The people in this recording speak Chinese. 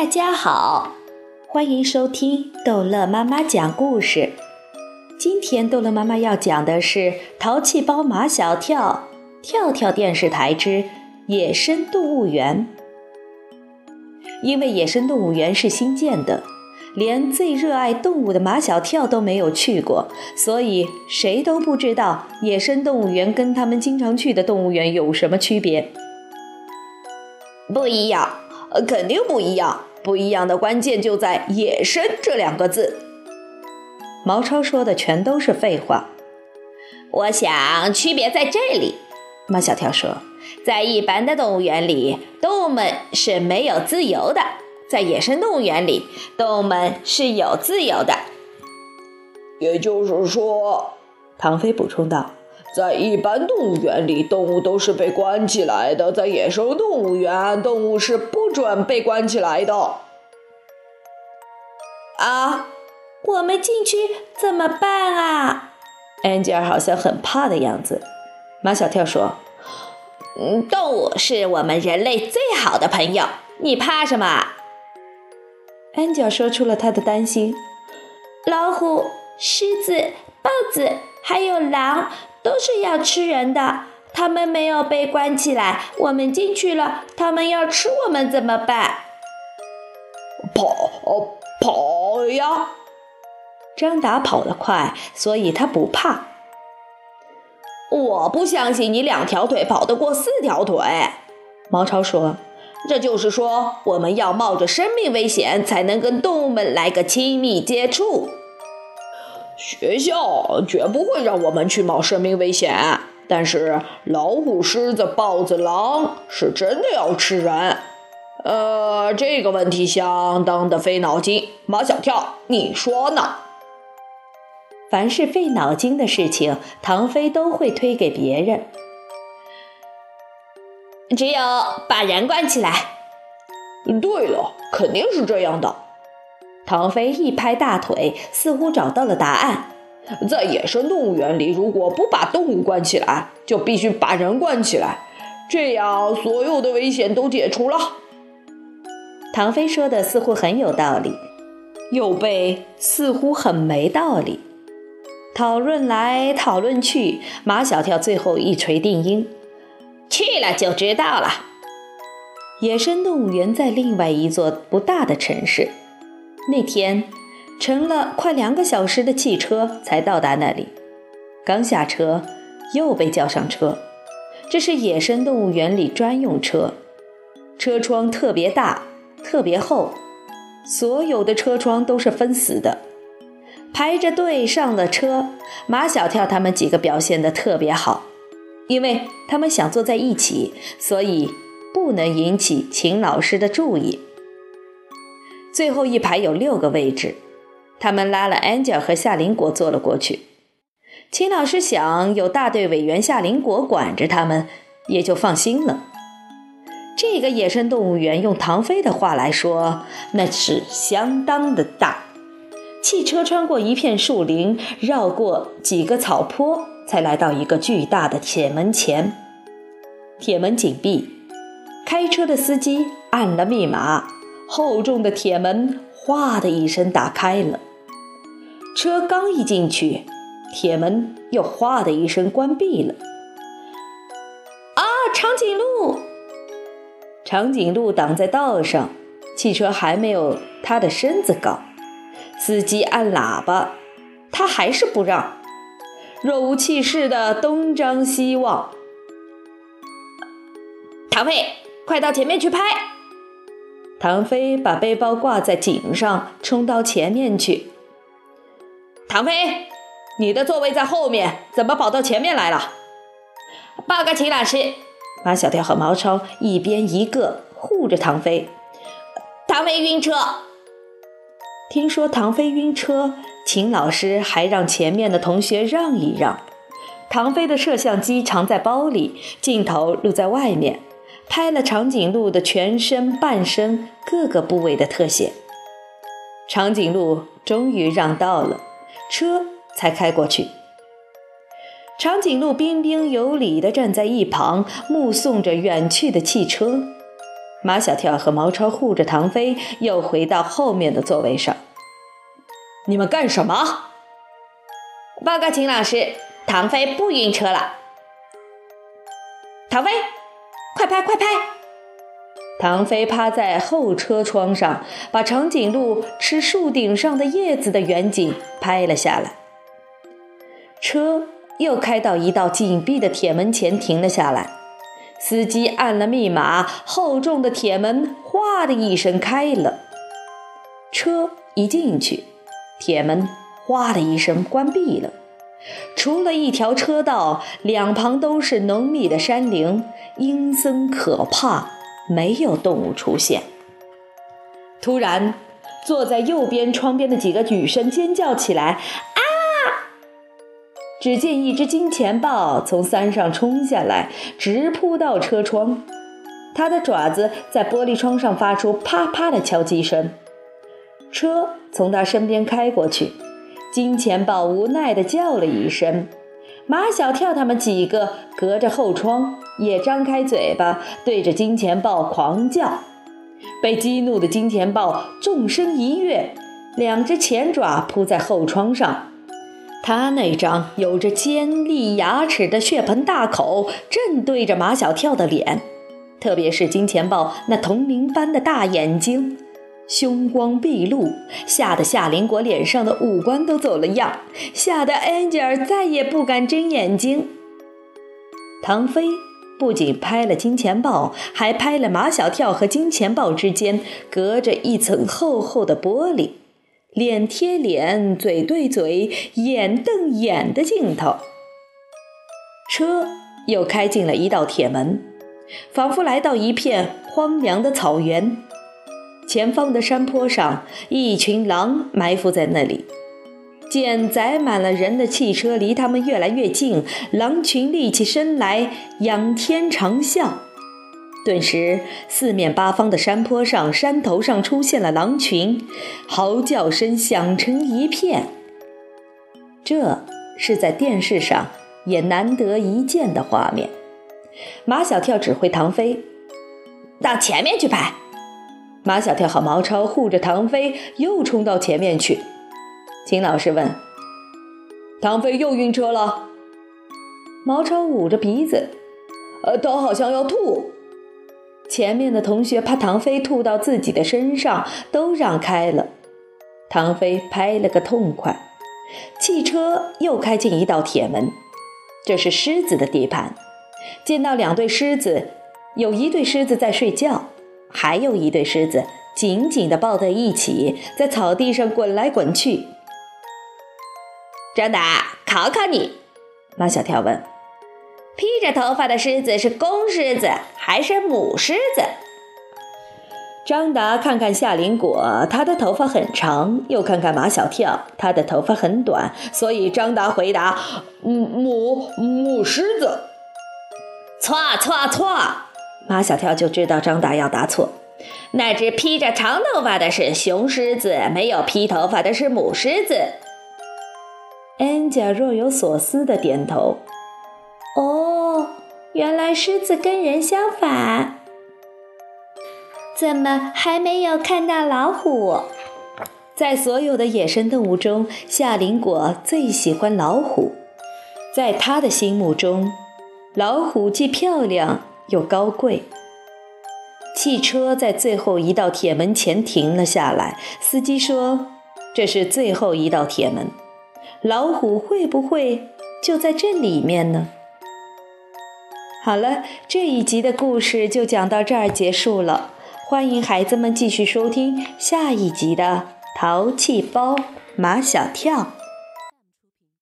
大家好，欢迎收听逗乐妈妈讲故事。今天逗乐妈妈要讲的是《淘气包马小跳》跳跳电视台之野生动物园。因为野生动物园是新建的，连最热爱动物的马小跳都没有去过，所以谁都不知道野生动物园跟他们经常去的动物园有什么区别。不一样。呃，肯定不一样。不一样的关键就在“野生”这两个字。毛超说的全都是废话。我想区别在这里。马小跳说，在一般的动物园里，动物们是没有自由的；在野生动物园里，动物们是有自由的。也就是说，唐飞补充道。在一般动物园里，动物都是被关起来的；在野生动物园，动物是不准被关起来的。啊，我们进去怎么办啊？安吉尔好像很怕的样子。马小跳说：“嗯，动物是我们人类最好的朋友，你怕什么？”安吉尔说出了他的担心：老虎、狮子、豹子还有狼。都是要吃人的，他们没有被关起来，我们进去了，他们要吃我们怎么办？跑，跑呀！张达跑得快，所以他不怕。我不相信你两条腿跑得过四条腿。毛超说：“这就是说，我们要冒着生命危险才能跟动物们来个亲密接触。”学校绝不会让我们去冒生命危险，但是老虎、狮子、豹子、狼是真的要吃人。呃，这个问题相当的费脑筋。马小跳，你说呢？凡是费脑筋的事情，唐飞都会推给别人。只有把人关起来。对了，肯定是这样的。唐飞一拍大腿，似乎找到了答案。在野生动物园里，如果不把动物关起来，就必须把人关起来，这样所有的危险都解除了。唐飞说的似乎很有道理，又被似乎很没道理。讨论来讨论去，马小跳最后一锤定音：去了就知道了。野生动物园在另外一座不大的城市。那天，乘了快两个小时的汽车才到达那里。刚下车，又被叫上车。这是野生动物园里专用车，车窗特别大，特别厚，所有的车窗都是封死的。排着队上了车，马小跳他们几个表现得特别好，因为他们想坐在一起，所以不能引起秦老师的注意。最后一排有六个位置，他们拉了 Angel 和夏林果坐了过去。秦老师想有大队委员夏林果管着他们，也就放心了。这个野生动物园用唐飞的话来说，那是相当的大。汽车穿过一片树林，绕过几个草坡，才来到一个巨大的铁门前。铁门紧闭，开车的司机按了密码。厚重的铁门“哗”的一声打开了，车刚一进去，铁门又“哗”的一声关闭了。啊，长颈鹿！长颈鹿挡在道上，汽车还没有它的身子高。司机按喇叭，它还是不让，若无其事的东张西望。唐飞，快到前面去拍！唐飞把背包挂在颈上，冲到前面去。唐飞，你的座位在后面，怎么跑到前面来了？报告秦老师，马小跳和毛超一边一个护着唐飞。唐飞晕车。听说唐飞晕车，秦老师还让前面的同学让一让。唐飞的摄像机藏在包里，镜头露在外面。拍了长颈鹿的全身、半身各个部位的特写，长颈鹿终于让道了，车才开过去。长颈鹿彬彬有礼地站在一旁，目送着远去的汽车。马小跳和毛超护着唐飞，又回到后面的座位上。你们干什么？报告秦老师，唐飞不晕车了。唐飞，快拍快拍！唐飞趴在后车窗上，把长颈鹿吃树顶上的叶子的远景拍了下来。车又开到一道紧闭的铁门前停了下来，司机按了密码，厚重的铁门“哗”的一声开了。车一进去，铁门“哗”的一声关闭了。除了一条车道，两旁都是浓密的山林，阴森可怕，没有动物出现。突然，坐在右边窗边的几个女生尖叫起来：“啊！”只见一只金钱豹从山上冲下来，直扑到车窗，它的爪子在玻璃窗上发出啪啪的敲击声。车从它身边开过去。金钱豹无奈地叫了一声，马小跳他们几个隔着后窗也张开嘴巴对着金钱豹狂叫。被激怒的金钱豹纵身一跃，两只前爪扑在后窗上，他那张有着尖利牙齿的血盆大口正对着马小跳的脸，特别是金钱豹那铜铃般的大眼睛。凶光毕露，吓得夏林果脸上的五官都走了样，吓得安吉尔再也不敢睁眼睛。唐飞不仅拍了金钱豹，还拍了马小跳和金钱豹之间隔着一层厚厚的玻璃，脸贴脸、嘴对嘴、眼瞪眼的镜头。车又开进了一道铁门，仿佛来到一片荒凉的草原。前方的山坡上，一群狼埋伏在那里。见载满了人的汽车离他们越来越近，狼群立起身来，仰天长啸。顿时，四面八方的山坡上、山头上出现了狼群，嚎叫声响成一片。这是在电视上也难得一见的画面。马小跳指挥唐飞到前面去拍。马小跳和毛超护着唐飞，又冲到前面去。秦老师问：“唐飞又晕车了？”毛超捂着鼻子：“呃，他好像要吐。”前面的同学怕唐飞吐到自己的身上，都让开了。唐飞拍了个痛快。汽车又开进一道铁门，这是狮子的地盘。见到两对狮子，有一对狮子在睡觉。还有一对狮子紧紧地抱在一起，在草地上滚来滚去。张达，考考你，马小跳问：“披着头发的狮子是公狮子还是母狮子？”张达看看夏林果，他的头发很长；又看看马小跳，他的头发很短。所以张达回答：“母母狮子。”错错错！马小跳就知道张达要答错，那只披着长头发的是雄狮子，没有披头发的是母狮子。安家若有所思的点头。哦，原来狮子跟人相反。怎么还没有看到老虎？在所有的野生动物中，夏林果最喜欢老虎。在他的心目中，老虎既漂亮。又高贵。汽车在最后一道铁门前停了下来。司机说：“这是最后一道铁门，老虎会不会就在这里面呢？”好了，这一集的故事就讲到这儿结束了。欢迎孩子们继续收听下一集的《淘气包马小跳》。